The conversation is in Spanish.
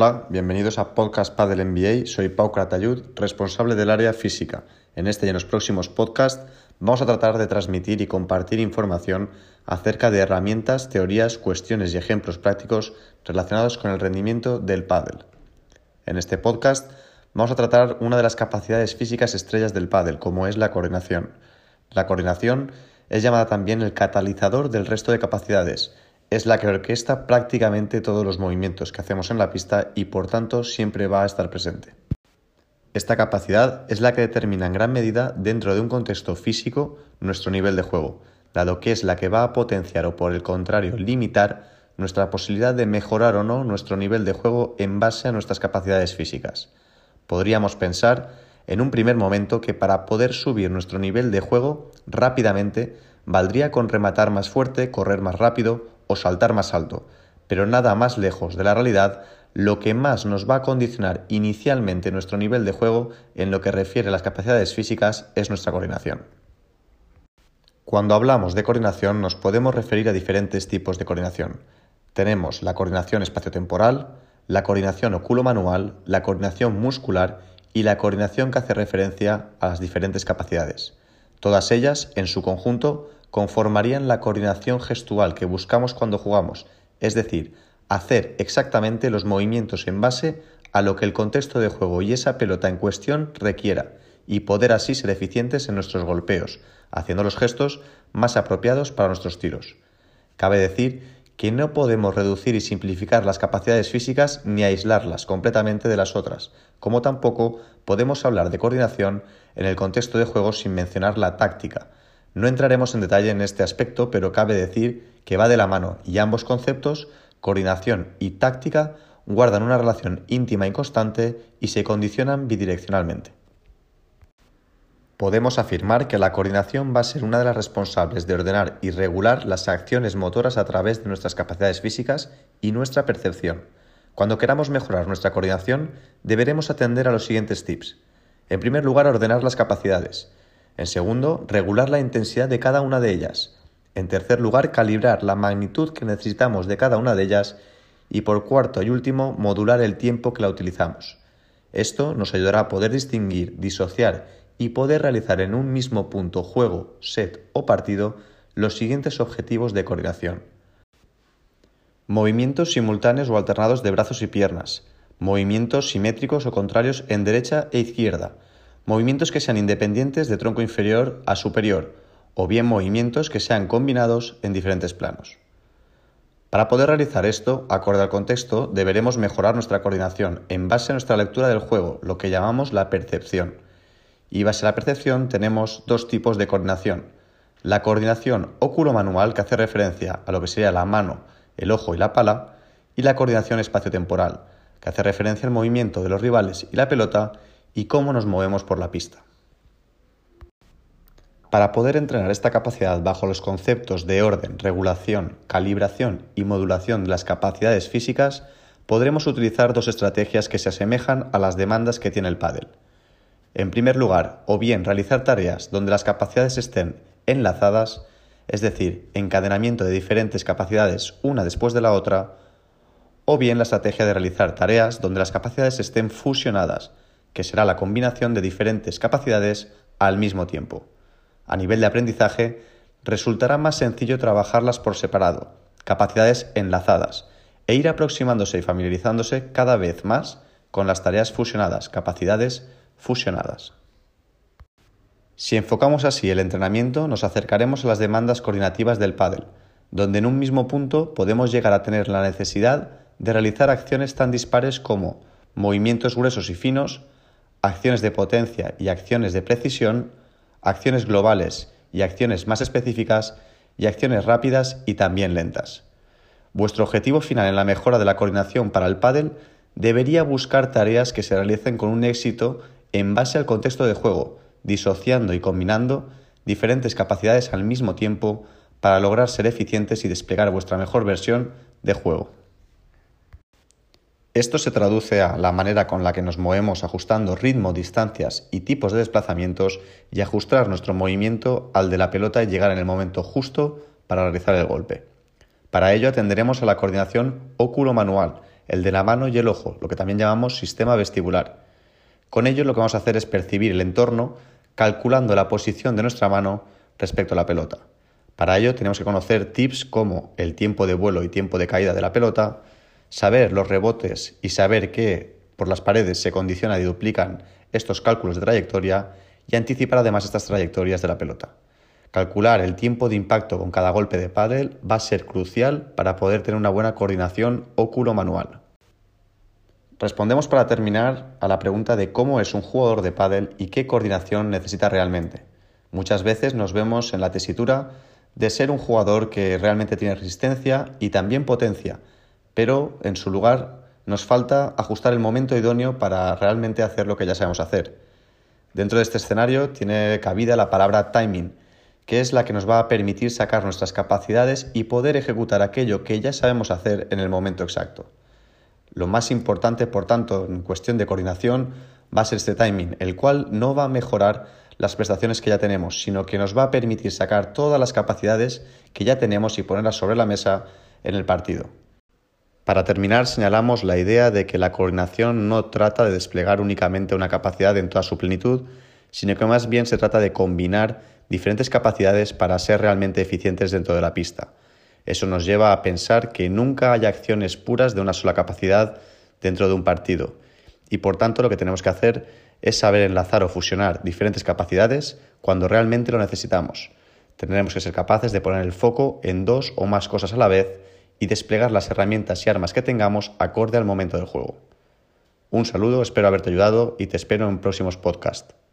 Hola, bienvenidos a Podcast Padel NBA. Soy Pau Kratayud, responsable del área física. En este y en los próximos podcasts vamos a tratar de transmitir y compartir información acerca de herramientas, teorías, cuestiones y ejemplos prácticos relacionados con el rendimiento del pádel. En este podcast vamos a tratar una de las capacidades físicas estrellas del pádel, como es la coordinación. La coordinación es llamada también el catalizador del resto de capacidades es la que orquesta prácticamente todos los movimientos que hacemos en la pista y por tanto siempre va a estar presente. Esta capacidad es la que determina en gran medida dentro de un contexto físico nuestro nivel de juego, dado que es la que va a potenciar o por el contrario limitar nuestra posibilidad de mejorar o no nuestro nivel de juego en base a nuestras capacidades físicas. Podríamos pensar en un primer momento que para poder subir nuestro nivel de juego rápidamente valdría con rematar más fuerte, correr más rápido o saltar más alto, pero nada más lejos de la realidad, lo que más nos va a condicionar inicialmente nuestro nivel de juego en lo que refiere a las capacidades físicas es nuestra coordinación. Cuando hablamos de coordinación nos podemos referir a diferentes tipos de coordinación. Tenemos la coordinación espaciotemporal, la coordinación oculo-manual, la coordinación muscular y la coordinación que hace referencia a las diferentes capacidades. Todas ellas, en su conjunto, conformarían la coordinación gestual que buscamos cuando jugamos, es decir, hacer exactamente los movimientos en base a lo que el contexto de juego y esa pelota en cuestión requiera, y poder así ser eficientes en nuestros golpeos, haciendo los gestos más apropiados para nuestros tiros. Cabe decir que no podemos reducir y simplificar las capacidades físicas ni aislarlas completamente de las otras, como tampoco podemos hablar de coordinación en el contexto de juego sin mencionar la táctica, no entraremos en detalle en este aspecto, pero cabe decir que va de la mano y ambos conceptos, coordinación y táctica, guardan una relación íntima y constante y se condicionan bidireccionalmente. Podemos afirmar que la coordinación va a ser una de las responsables de ordenar y regular las acciones motoras a través de nuestras capacidades físicas y nuestra percepción. Cuando queramos mejorar nuestra coordinación, deberemos atender a los siguientes tips. En primer lugar, ordenar las capacidades. En segundo, regular la intensidad de cada una de ellas. En tercer lugar, calibrar la magnitud que necesitamos de cada una de ellas. Y por cuarto y último, modular el tiempo que la utilizamos. Esto nos ayudará a poder distinguir, disociar y poder realizar en un mismo punto, juego, set o partido los siguientes objetivos de coordinación. Movimientos simultáneos o alternados de brazos y piernas. Movimientos simétricos o contrarios en derecha e izquierda movimientos que sean independientes de tronco inferior a superior, o bien movimientos que sean combinados en diferentes planos. Para poder realizar esto, acorde al contexto, deberemos mejorar nuestra coordinación en base a nuestra lectura del juego, lo que llamamos la percepción. Y base a la percepción tenemos dos tipos de coordinación. La coordinación óculo-manual, que hace referencia a lo que sería la mano, el ojo y la pala, y la coordinación espaciotemporal, que hace referencia al movimiento de los rivales y la pelota y cómo nos movemos por la pista. Para poder entrenar esta capacidad bajo los conceptos de orden, regulación, calibración y modulación de las capacidades físicas, podremos utilizar dos estrategias que se asemejan a las demandas que tiene el pádel. En primer lugar, o bien realizar tareas donde las capacidades estén enlazadas, es decir, encadenamiento de diferentes capacidades una después de la otra, o bien la estrategia de realizar tareas donde las capacidades estén fusionadas, que será la combinación de diferentes capacidades al mismo tiempo. A nivel de aprendizaje, resultará más sencillo trabajarlas por separado, capacidades enlazadas, e ir aproximándose y familiarizándose cada vez más con las tareas fusionadas, capacidades fusionadas. Si enfocamos así el entrenamiento, nos acercaremos a las demandas coordinativas del pádel, donde en un mismo punto podemos llegar a tener la necesidad de realizar acciones tan dispares como movimientos gruesos y finos, acciones de potencia y acciones de precisión, acciones globales y acciones más específicas y acciones rápidas y también lentas. Vuestro objetivo final en la mejora de la coordinación para el pádel debería buscar tareas que se realicen con un éxito en base al contexto de juego, disociando y combinando diferentes capacidades al mismo tiempo para lograr ser eficientes y desplegar vuestra mejor versión de juego. Esto se traduce a la manera con la que nos movemos ajustando ritmo, distancias y tipos de desplazamientos y ajustar nuestro movimiento al de la pelota y llegar en el momento justo para realizar el golpe. Para ello atenderemos a la coordinación óculo-manual, el de la mano y el ojo, lo que también llamamos sistema vestibular. Con ello lo que vamos a hacer es percibir el entorno calculando la posición de nuestra mano respecto a la pelota. Para ello tenemos que conocer tips como el tiempo de vuelo y tiempo de caída de la pelota, saber los rebotes y saber que por las paredes se condicionan y duplican estos cálculos de trayectoria y anticipar además estas trayectorias de la pelota. Calcular el tiempo de impacto con cada golpe de pádel va a ser crucial para poder tener una buena coordinación óculo-manual. Respondemos para terminar a la pregunta de cómo es un jugador de pádel y qué coordinación necesita realmente. Muchas veces nos vemos en la tesitura de ser un jugador que realmente tiene resistencia y también potencia, pero en su lugar nos falta ajustar el momento idóneo para realmente hacer lo que ya sabemos hacer. Dentro de este escenario tiene cabida la palabra timing, que es la que nos va a permitir sacar nuestras capacidades y poder ejecutar aquello que ya sabemos hacer en el momento exacto. Lo más importante, por tanto, en cuestión de coordinación, va a ser este timing, el cual no va a mejorar las prestaciones que ya tenemos, sino que nos va a permitir sacar todas las capacidades que ya tenemos y ponerlas sobre la mesa en el partido. Para terminar, señalamos la idea de que la coordinación no trata de desplegar únicamente una capacidad en toda su plenitud, sino que más bien se trata de combinar diferentes capacidades para ser realmente eficientes dentro de la pista. Eso nos lleva a pensar que nunca hay acciones puras de una sola capacidad dentro de un partido. Y por tanto lo que tenemos que hacer es saber enlazar o fusionar diferentes capacidades cuando realmente lo necesitamos. Tendremos que ser capaces de poner el foco en dos o más cosas a la vez y desplegar las herramientas y armas que tengamos acorde al momento del juego. Un saludo, espero haberte ayudado y te espero en próximos podcasts.